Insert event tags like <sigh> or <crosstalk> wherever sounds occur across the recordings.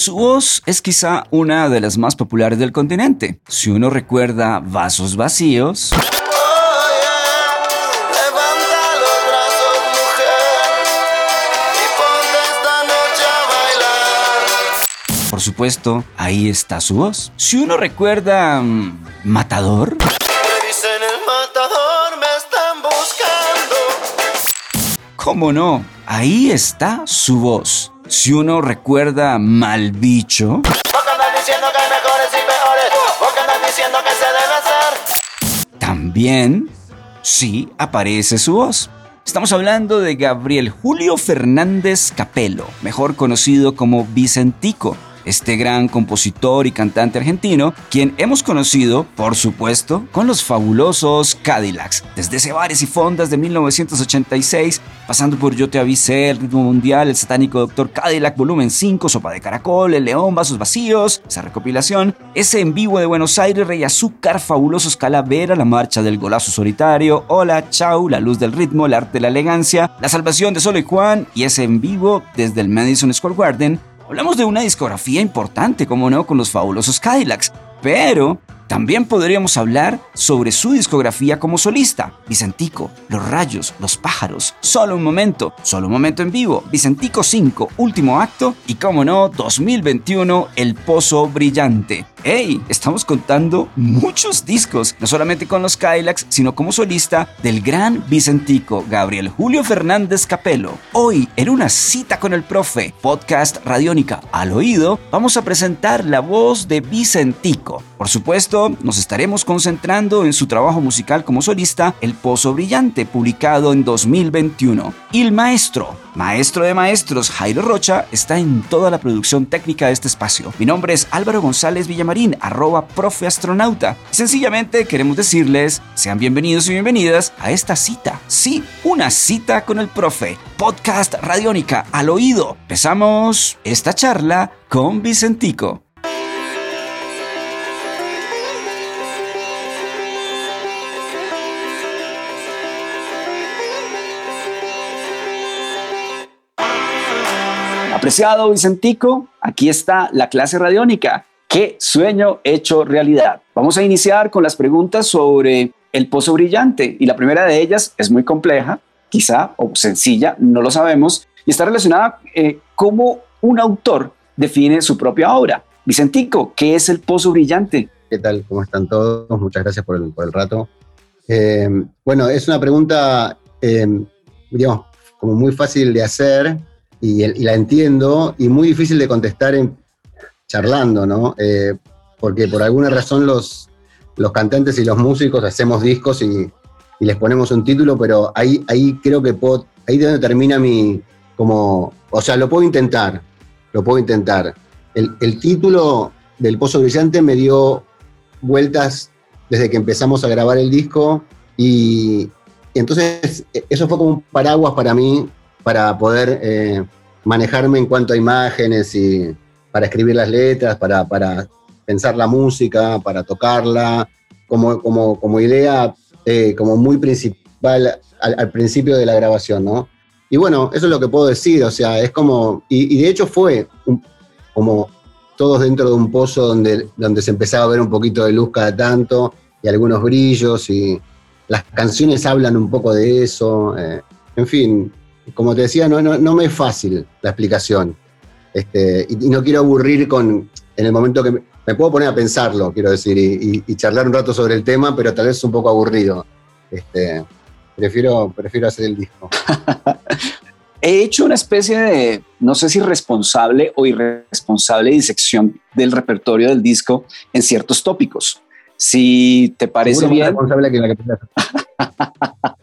Su voz es quizá una de las más populares del continente. Si uno recuerda Vasos Vacíos, Por supuesto, ahí está su voz. Si uno recuerda mm, Matador, ¿cómo no? Ahí está su voz. Si uno recuerda Mal Bicho, también sí aparece su voz. Estamos hablando de Gabriel Julio Fernández Capello, mejor conocido como Vicentico este gran compositor y cantante argentino, quien hemos conocido, por supuesto, con los fabulosos Cadillacs, desde bares y Fondas de 1986, pasando por Yo te avisé, El ritmo mundial, El satánico Doctor Cadillac, volumen 5, Sopa de caracol, El león, Vasos vacíos, esa recopilación, ese en vivo de Buenos Aires, Rey Azúcar, Fabulosos Calavera, La marcha del golazo solitario, Hola, Chau, La luz del ritmo, El arte de la elegancia, La salvación de Solo y Juan, y ese en vivo desde el Madison Square Garden, Hablamos de una discografía importante, como no, con los fabulosos Cadillacs, pero también podríamos hablar sobre su discografía como solista. Vicentico, Los Rayos, Los Pájaros, Solo un Momento, Solo un Momento en Vivo, Vicentico 5, Último Acto y, como no, 2021, El Pozo Brillante. ¡Hey! Estamos contando muchos discos, no solamente con los Kylax, sino como solista del gran Vicentico Gabriel Julio Fernández Capello. Hoy, en una cita con el profe, podcast Radiónica al oído, vamos a presentar la voz de Vicentico. Por supuesto, nos estaremos concentrando en su trabajo musical como solista, El Pozo Brillante, publicado en 2021. Y el maestro, maestro de maestros, Jairo Rocha, está en toda la producción técnica de este espacio. Mi nombre es Álvaro González Villamarín, arroba profe astronauta. sencillamente queremos decirles, sean bienvenidos y bienvenidas a esta cita. Sí, una cita con el profe. Podcast Radiónica al oído. Empezamos esta charla con Vicentico. Apreciado Vicentico, aquí está la clase radiónica. ¿Qué sueño hecho realidad? Vamos a iniciar con las preguntas sobre el pozo brillante y la primera de ellas es muy compleja, quizá, o sencilla, no lo sabemos, y está relacionada eh, cómo un autor define su propia obra. Vicentico, ¿qué es el pozo brillante? ¿Qué tal? ¿Cómo están todos? Muchas gracias por el, rato. Eh, bueno, es una pregunta, eh, digamos, como muy fácil de hacer, y, la entiendo, y muy difícil de contestar en, charlando, ¿no? Eh, porque por alguna razón los, los cantantes y los músicos hacemos discos y, les ponemos un título, pero ahí, ahí creo que puedo, ahí es donde termina mi, como, o sea, lo puedo intentar, lo puedo intentar. El, el título del Pozo Brillante me dio vueltas desde que empezamos a grabar el disco y, entonces eso fue como un paraguas para mí para poder eh, manejarme en cuanto a imágenes y para escribir las letras, para, pensar la música, para tocarla, como, como, como idea eh, como muy principal al, principio de la grabación, ¿no? Y bueno, eso es lo que puedo decir, o sea, es como, y, de hecho fue como todos dentro de un pozo donde, donde se empezaba a ver un poquito de luz cada tanto y algunos brillos y las canciones hablan un poco de eso, eh, en fin, como te decía, no, no, me es fácil la explicación. Este, y, no quiero aburrir con, en el momento que me, puedo poner a pensarlo, quiero decir, y, charlar un rato sobre el tema, pero tal vez es un poco aburrido. Este, prefiero, prefiero hacer el disco. <laughs> he hecho una especie de, no sé si responsable o irresponsable disección del repertorio del disco en ciertos tópicos. Si te parece bien. <laughs>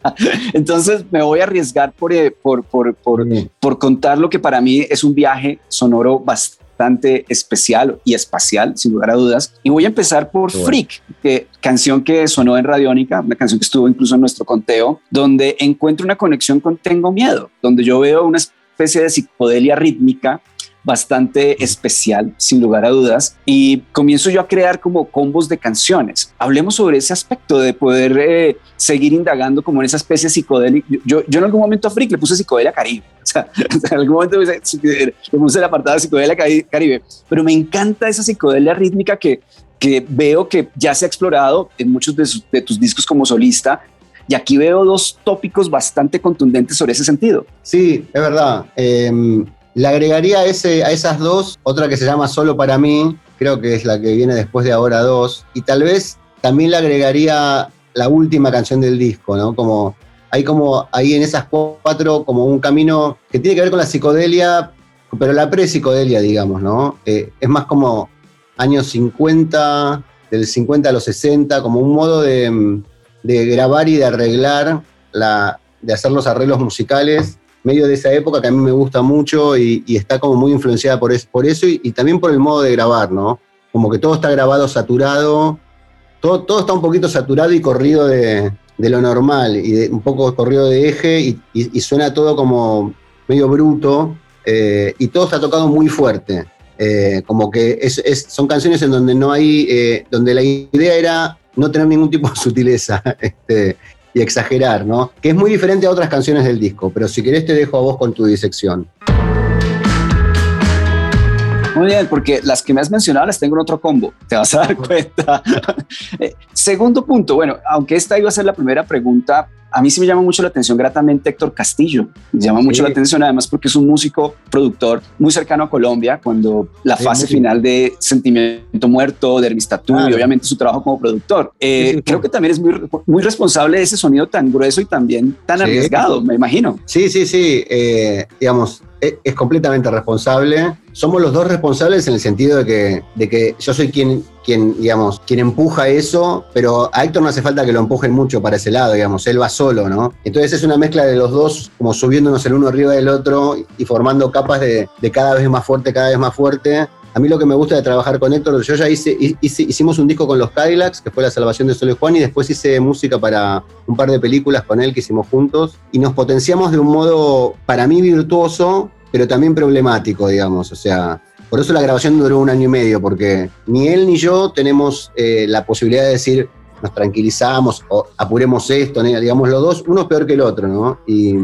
<laughs> Entonces me voy a arriesgar por, eh, por, por, por, por contar lo que para mí es un viaje sonoro bastante especial y espacial, sin lugar a dudas. Y voy a empezar por Freak, que, canción que sonó en Radiónica, una canción que estuvo incluso en nuestro conteo, donde encuentro una conexión con Tengo Miedo, donde yo veo una especie de psicodelia rítmica bastante especial, sin lugar a dudas, y comienzo yo a crear como combos de canciones. Hablemos sobre ese aspecto de poder eh, seguir indagando como en esa especie psicodélica. Yo, yo en algún momento a Freak le puse psicodelia caribe, <laughs> o sea, en algún momento le puse el apartado de psicodelia caribe, pero me encanta esa psicodelia rítmica que, que veo que ya se ha explorado en muchos de, de tus discos como solista y aquí veo dos tópicos bastante contundentes sobre ese sentido. Sí, es verdad. Eh, le agregaría a, ese, a esas dos otra que se llama Solo para mí, creo que es la que viene después de Ahora dos, y tal vez también le agregaría la última canción del disco, ¿no? Como hay como ahí en esas cuatro como un camino que tiene que ver con la psicodelia, pero la pre-psicodelia, digamos, ¿no? Eh, es más como años 50, del 50 a los 60, como un modo de, de grabar y de arreglar, la, de hacer los arreglos musicales medio de esa época que a mí me gusta mucho y, está como muy influenciada por, por eso y, también por el modo de grabar, ¿no? Como que todo está grabado saturado, todo, todo está un poquito saturado y corrido de, lo normal y un poco corrido de eje y, suena todo como medio bruto eh, y todo está tocado muy fuerte. Eh, como que es, son canciones en donde no hay, eh, donde la idea era no tener ningún tipo de sutileza. <laughs> Este, y exagerar, ¿no? Que es muy diferente a otras canciones del disco, pero si querés te dejo a vos con tu disección. Muy bien, porque las que me has mencionado las tengo en otro combo, te vas a dar cuenta. <laughs> Eh, segundo punto, bueno, aunque esta iba a ser la primera pregunta, a mí sí me llama mucho la atención gratamente Héctor Castillo. Me llama mucho la atención además porque es un músico, productor muy cercano a Colombia cuando la fase final de Sentimiento Muerto, de Hermistatu y obviamente su trabajo como productor. Eh, creo que también es muy, muy responsable de ese sonido tan grueso y también tan arriesgado, me imagino. Sí, sí, sí. Eh, digamos, e, es, completamente responsable. Somos los dos responsables en el sentido de que, de que yo soy quien, quien, digamos, quien empuja eso, pero a Héctor no hace falta que lo empujen mucho para ese lado, digamos, él va solo, ¿no? Entonces es una mezcla de los dos, como subiéndonos el uno arriba del otro y formando capas de, de cada vez más fuerte, cada vez más fuerte, a mí lo que me gusta de trabajar con Héctor, yo ya hice, hicimos un disco con los Cadillacs, que fue La Salvación de Sol y Juan, y después hice música para un par de películas con él que hicimos juntos, y nos potenciamos de un modo, para mí, virtuoso, pero también problemático, digamos. O sea, por eso la grabación duró un año y medio, porque ni él ni yo tenemos eh, la posibilidad de decir, nos tranquilizamos o apuremos esto, digamos, los dos, uno es peor que el otro, ¿no? Y,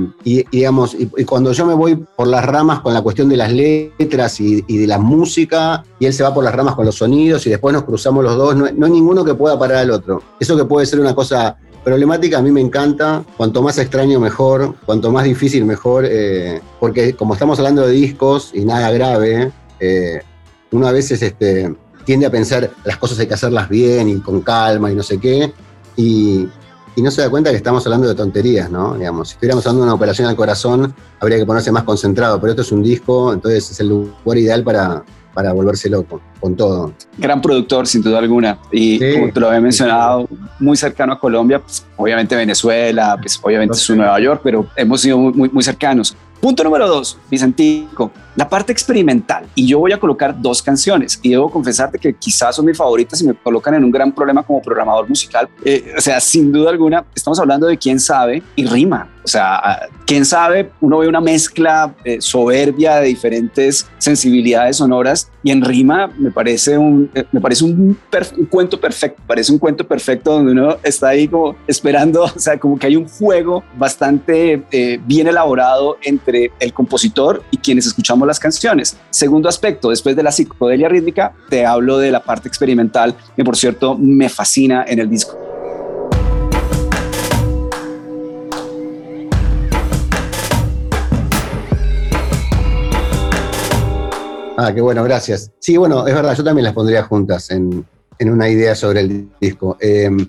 digamos, y, cuando yo me voy por las ramas con la cuestión de las letras y, de la música, y él se va por las ramas con los sonidos, y después nos cruzamos los dos, no, no hay ninguno que pueda parar al otro. Eso que puede ser una cosa problemática a mí me encanta, cuanto más extraño mejor, cuanto más difícil mejor, eh, porque como estamos hablando de discos y nada grave, eh, uno a veces este, tiende a pensar las cosas hay que hacerlas bien y con calma y no sé qué, y, no se da cuenta que estamos hablando de tonterías, ¿no? Digamos, si estuviéramos hablando de una operación al corazón, habría que ponerse más concentrado, pero esto es un disco, entonces es el lugar ideal para, para volverse loco con todo. Gran productor, sin duda alguna. Y como te lo había mencionado, muy cercano a Colombia, pues, obviamente Venezuela, pues, obviamente es Nueva York, pero hemos sido muy, muy cercanos. Punto número dos, Vicentico, la parte experimental. Y yo voy a colocar dos canciones y debo confesarte que quizás son mis favoritas y me colocan en un gran problema como programador musical. Eh, o sea, sin duda alguna, estamos hablando de quién sabe y rima. O sea, quién sabe, uno ve una mezcla eh, soberbia de diferentes sensibilidades sonoras y en rima me parece un, eh, me parece un, cuento perfecto, parece un cuento perfecto donde uno está ahí como esperando, <laughs> o sea, como que hay un juego bastante bien elaborado entre el compositor y quienes escuchamos las canciones. Segundo aspecto, después de la psicodelia rítmica, te hablo de la parte experimental, que por cierto me fascina en el disco. Ah, qué bueno, gracias. Sí, bueno, es verdad, yo también las pondría juntas en, una idea sobre el disco. Em,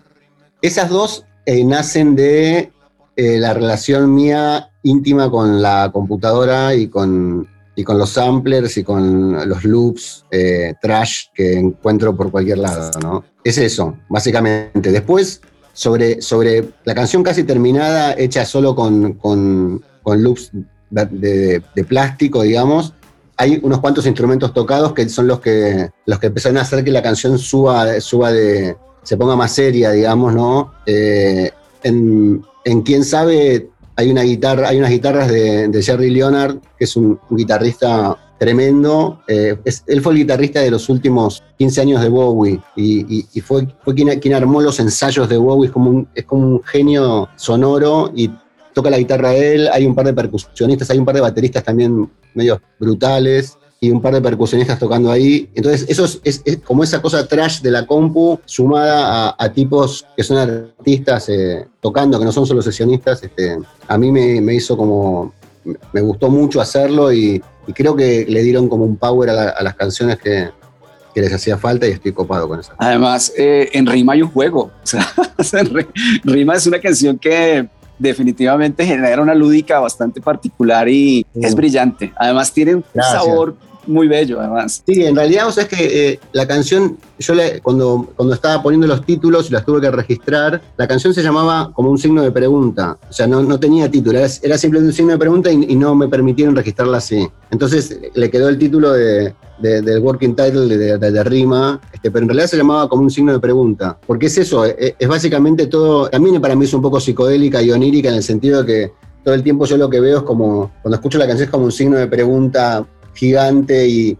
esas dos eh, nacen de eh, la relación mía íntima con la computadora y con, y con los samplers y con los loops eh, trash que encuentro por cualquier lado, ¿no? Es eso, básicamente. Después, sobre, sobre la canción casi terminada, hecha solo con, con, con loops de, de, plástico, digamos, hay unos cuantos instrumentos tocados que son los que, los que empezaron a hacer que la canción suba, suba de, se ponga más seria, digamos, ¿no? Eh, en, Quién sabe hay una guitarra, hay unas guitarras de, Jerry Leonard, que es un, guitarrista tremendo. Eh, él fue el guitarrista de los últimos 15 años de Bowie y, fue, fue quien, armó los ensayos de Bowie. Es como, un, es como un genio sonoro y toca la guitarra él. Hay un par de percusionistas, hay un par de bateristas también medios brutales y un par de percusionistas tocando ahí. Entonces, eso es, como esa cosa trash de la compu sumada a, tipos que son artistas eh, tocando, que no son solo sesionistas. Este, a mí me, hizo como. Me gustó mucho hacerlo y, creo que le dieron como un power a, las canciones que, les hacía falta y estoy copado con eso. Además, eh, en Rima hay un juego. O sea, <laughs> Rima es una canción que definitivamente genera una lúdica bastante particular y es brillante. Además tiene un sabor muy bello, además. Sí, en realidad, o sea, es que eh, la canción, yo cuando, cuando estaba poniendo los títulos y las tuve que registrar, la canción se llamaba como un signo de pregunta. O sea, no, no tenía título, era, simplemente un signo de pregunta y, no me permitieron registrarla así. Entonces le quedó el título de, del working title de, de, rima, este, pero en realidad se llamaba como un signo de pregunta. Porque es eso, es, es básicamente todo, también para mí es un poco psicodélica y onírica en el sentido de que todo el tiempo yo lo que veo es como, cuando escucho la canción es como un signo de pregunta gigante y,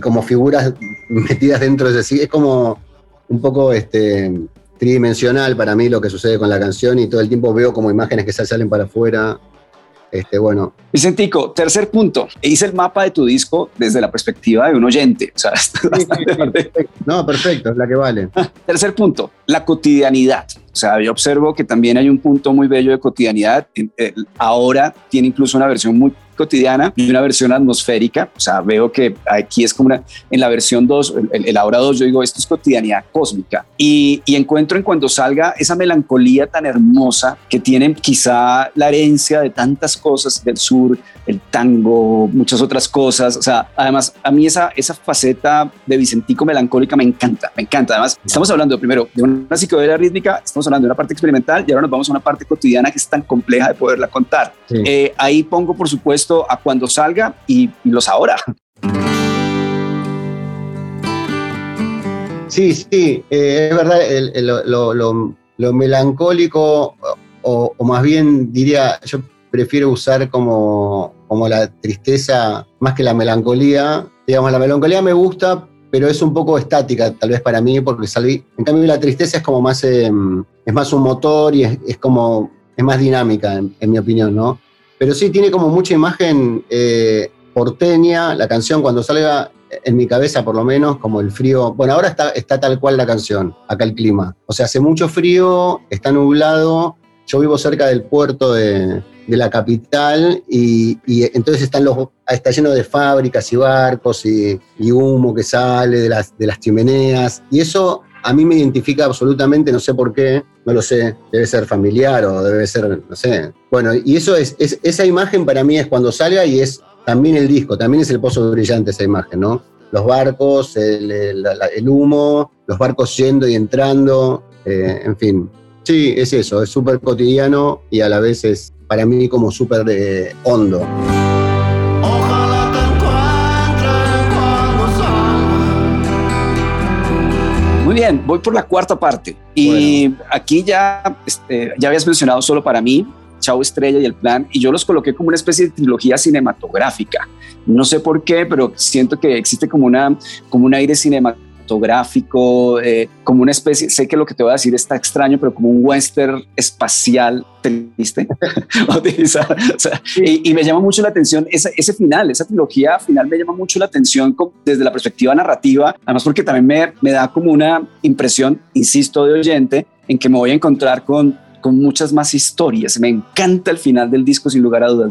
como figuras metidas dentro de sí. Es como un poco este, tridimensional para mí lo que sucede con la canción y todo el tiempo veo como imágenes que salen para afuera. Este, bueno. Vicentico, tercer punto. Hice el mapa de tu disco desde la perspectiva de un oyente. <laughs> no, perfecto, es la que vale. tercer punto, la cotidianidad. O sea, yo observo que también hay un punto muy bello de cotidianidad. Ahora tiene incluso una versión muy cotidiana y una versión atmosférica. O sea, veo que aquí es como una, en la versión 2, el, ahora 2, yo digo, esto es cotidianidad cósmica. Y, y, encuentro en cuando salga esa melancolía tan hermosa que tienen quizá la herencia de tantas cosas del sur, el tango, muchas otras cosas. O sea, además, a mí esa, esa faceta de Vicentico melancólica me encanta, me encanta. Además, estamos hablando primero de una psicodelia rítmica, estamos hablando de una parte experimental y ahora nos vamos a una parte cotidiana que es tan compleja de poderla contar. Eh, ahí pongo, por supuesto, a cuando salga y, los ahora. Sí, sí, eh, es verdad, lo, melancólico, o, más bien diría, yo prefiero usar como, como la tristeza más que la melancolía. Digamos, la melancolía me gusta, pero es un poco estática, tal vez para mí, porque salí. En cambio, la tristeza es como más, em, es más un motor y es, como, es más dinámica, en, mi opinión, ¿no? Pero sí tiene como mucha imagen eh, porteña, la canción cuando salga en mi cabeza por lo menos, como el frío. Bueno, ahora está, está tal cual la canción, acá el clima. O sea, hace mucho frío, está nublado. Yo vivo cerca del puerto de, la capital y, entonces están los, está lleno de fábricas y barcos y, y, humo que sale de las, de las chimeneas. Y eso a mí me identifica absolutamente, no sé por qué, no lo sé, debe ser familiar o debe ser, no sé. Bueno, y eso es, esa imagen para mí es cuando salga y es también el disco, también es el pozo brillante esa imagen, ¿no? Los barcos, el, humo, los barcos yendo y entrando, eh, en fin. Sí, es eso, es súper cotidiano y a la vez es para mí como súper eh, hondo. Muy bien, voy por la cuarta parte. Y aquí ya, este, ya habías mencionado solo para mí, Chao Estrella y el plan, y yo los coloqué como una especie de trilogía cinematográfica. No sé por qué, pero siento que existe como, una, como un aire cinematográfico fotográfico, eh, como una especie, sé que lo que te voy a decir está extraño, pero como un western espacial, ¿viste? <laughs> y, me llama mucho la atención ese, ese final, esa trilogía final me llama mucho la atención desde la perspectiva narrativa, además porque también me, me da como una impresión, insisto, de oyente, en que me voy a encontrar con con muchas más historias. Me encanta el final del disco, sin lugar a dudas,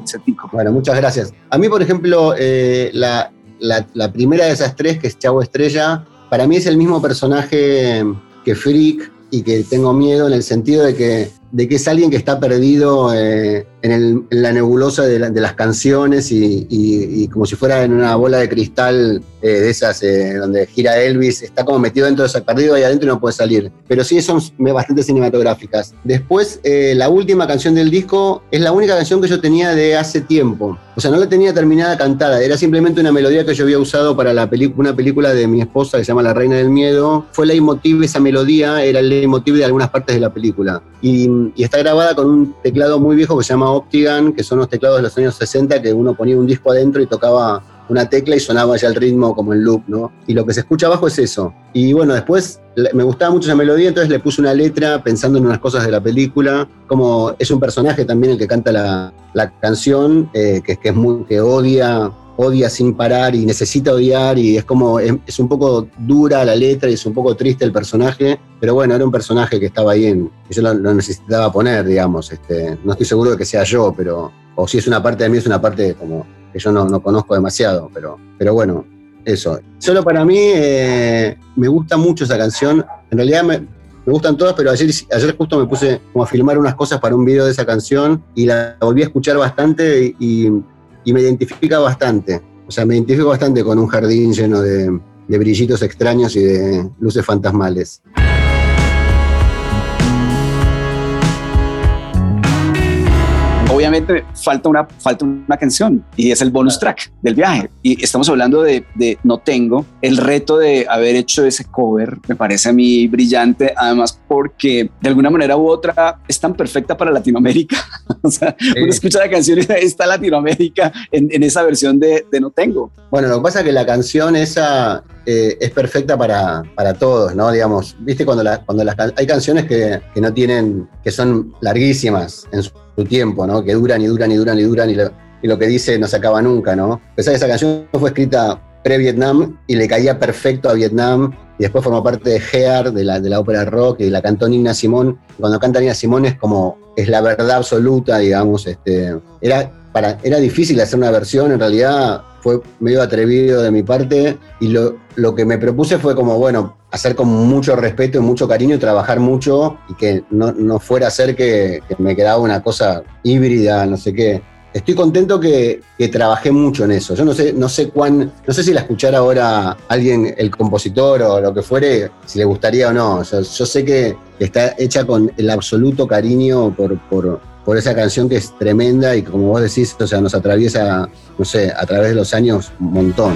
Bueno, muchas gracias. A mí, por ejemplo, eh, la, la, la, primera de esas tres, que es Chavo Estrella, para mí es el mismo personaje que Freak y que tengo miedo en el sentido de que de que es alguien que está perdido eh, en, la nebulosa de, las canciones y, como si fuera en una bola de cristal eh, de esas eh, donde gira Elvis, está como metido dentro de ese perdido ahí adentro y no puede salir. Pero sí son bastante cinematográficas. Después, la última canción del disco es la única canción que yo tenía de hace tiempo. O sea, no la tenía terminada cantada, era simplemente una melodía que yo había usado para una película de mi esposa que se llama La Reina del Miedo. Fue el leitmotiv, esa melodía era el leitmotiv de algunas partes de la película. Y, y está grabada con un teclado muy viejo que se llama Optigan, que son los teclados de los años 60 que uno ponía un disco adentro y tocaba una tecla y sonaba ya el ritmo como el loop, ¿no? Y lo que se escucha abajo es eso. Y bueno, después me gustaba mucho esa melodía, entonces le puse una letra pensando en unas cosas de la película, como es un personaje también el que canta la, canción, eh, que, que, es muy, que odia odia sin parar y necesita odiar y es como, es, un poco dura la letra y es un poco triste el personaje, pero bueno, era un personaje que estaba ahí en, yo lo, necesitaba poner, digamos, este, no estoy seguro de que sea yo, pero, o si es una parte de mí, es una parte como que yo no, conozco demasiado, pero, pero bueno, eso. Solo para mí eh, me gusta mucho esa canción, en realidad me, me gustan todas, pero ayer, ayer justo me puse como a filmar unas cosas para un video de esa canción y la volví a escuchar bastante y me identifica bastante. O sea, me identifico bastante con un jardín lleno de, de brillitos extraños y de luces fantasmales. Obviamente falta una, falta una canción y es el bonus track del viaje. Y estamos hablando de, de, No Tengo. El reto de haber hecho ese cover me parece a mí brillante, además porque de alguna manera u otra es tan perfecta para Latinoamérica. <laughs> o sea, uno escucha la canción y está Latinoamérica en, en esa versión de, de, No Tengo. Bueno, lo que pasa es que la canción esa eh, es perfecta para, para, todos, ¿no? Digamos, viste cuando, la, cuando las, hay canciones que, que no tienen, que son larguísimas en su tiempo, ¿no? Que duran y duran y duran y duran y lo, que dice no se acaba nunca, ¿no? Pensá que esa canción fue escrita pre-Vietnam y le caía perfecto a Vietnam y después formó parte de Hear, de la, de la ópera rock, y la cantó Nina Simón. Cuando canta Nina Simón es como, es la verdad absoluta, digamos. Este, era, para, era difícil hacer una versión, en realidad fue medio atrevido de mi parte y lo, lo que me propuse fue como, bueno, hacer con mucho respeto y mucho cariño trabajar mucho y que no, no fuera a ser que, me quedaba una cosa híbrida, no sé qué. Estoy contento que, que, trabajé mucho en eso. Yo no sé, no sé cuán, no sé si la escuchara ahora alguien, el compositor o lo que fuere, si le gustaría o no. Yo, yo sé que está hecha con el absoluto cariño por, por, por esa canción que es tremenda y como vos decís, o sea, nos atraviesa, no sé, a través de los años un montón.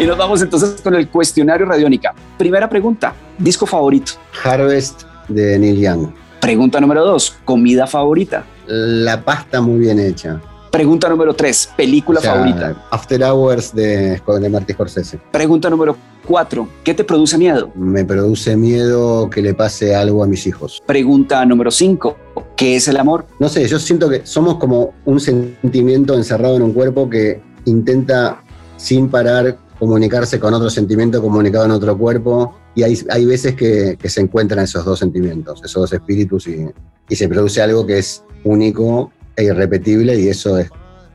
Y nos vamos entonces con el cuestionario radiónica. Primera pregunta, disco favorito. Harvest de Neil Young. Pregunta número dos, comida favorita. La pasta muy bien hecha. Pregunta número tres, película favorita. After Hours de, de Marty Scorsese. Pregunta número cuatro, ¿qué te produce miedo? Me produce miedo que le pase algo a mis hijos. Pregunta número cinco, ¿qué es el amor? No sé, yo siento que somos como un sentimiento encerrado en un cuerpo que intenta sin parar comunicarse con otro sentimiento comunicado en otro cuerpo. Y hay, hay veces que, se encuentran esos dos sentimientos, esos dos espíritus, y, y se produce algo que es único e irrepetible, y eso es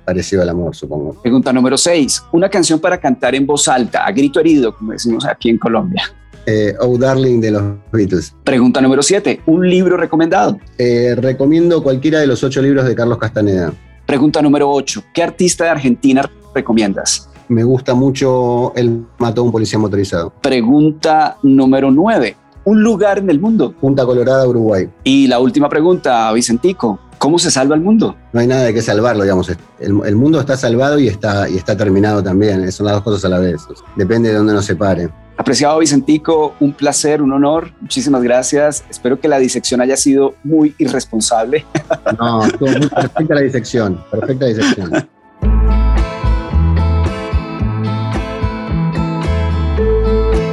parecido al amor, supongo. Pregunta número 6. Una canción para cantar en voz alta, a grito herido, como decimos aquí en Colombia. Eh, oh Darling de los Beatles. Pregunta número 7. ¿Un libro recomendado? Eh, recomiendo cualquiera de los ocho libros de Carlos Castaneda. Pregunta número 8. ¿Qué artista de Argentina recomiendas? me gusta mucho El mató a un policía motorizado. Pregunta número 9. Un lugar en el mundo. Punta Colorada, Uruguay. Y la última pregunta, Vicentico. ¿Cómo se salva el mundo? No hay nada de qué salvarlo, digamos. El, mundo está salvado y está, y está terminado también. Son las dos cosas a la vez. Depende de dónde nos separe. Apreciado Vicentico, un placer, un honor. Muchísimas gracias. Espero que la disección haya sido muy irresponsable. No, estuvo muy perfecta la disección. Perfecta disección. <laughs>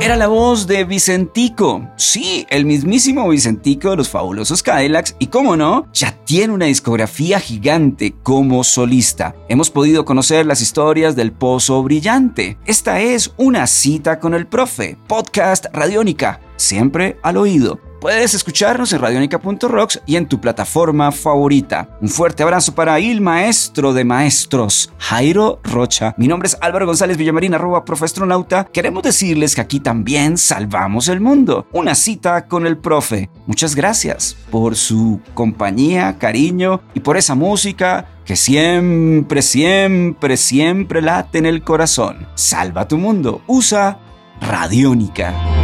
Era la voz de Vicentico. Sí, el mismísimo Vicentico de los fabulosos Cadillacs y, como no, ya tiene una discografía gigante como solista. Hemos podido conocer las historias del Pozo Brillante. Esta es una cita con el profe, podcast Radiónica, siempre al oído Puedes escucharnos en radionica.rocks y en tu plataforma favorita. Un fuerte abrazo para el maestro de maestros, Jairo Rocha. Mi nombre es Álvaro González Villamarín, arroba profestronauta. Queremos decirles que aquí también salvamos el mundo. Una cita con el profe. Muchas gracias por su compañía, cariño y por esa música que siempre, siempre, siempre late en el corazón. Salva tu mundo. Usa Radiónica.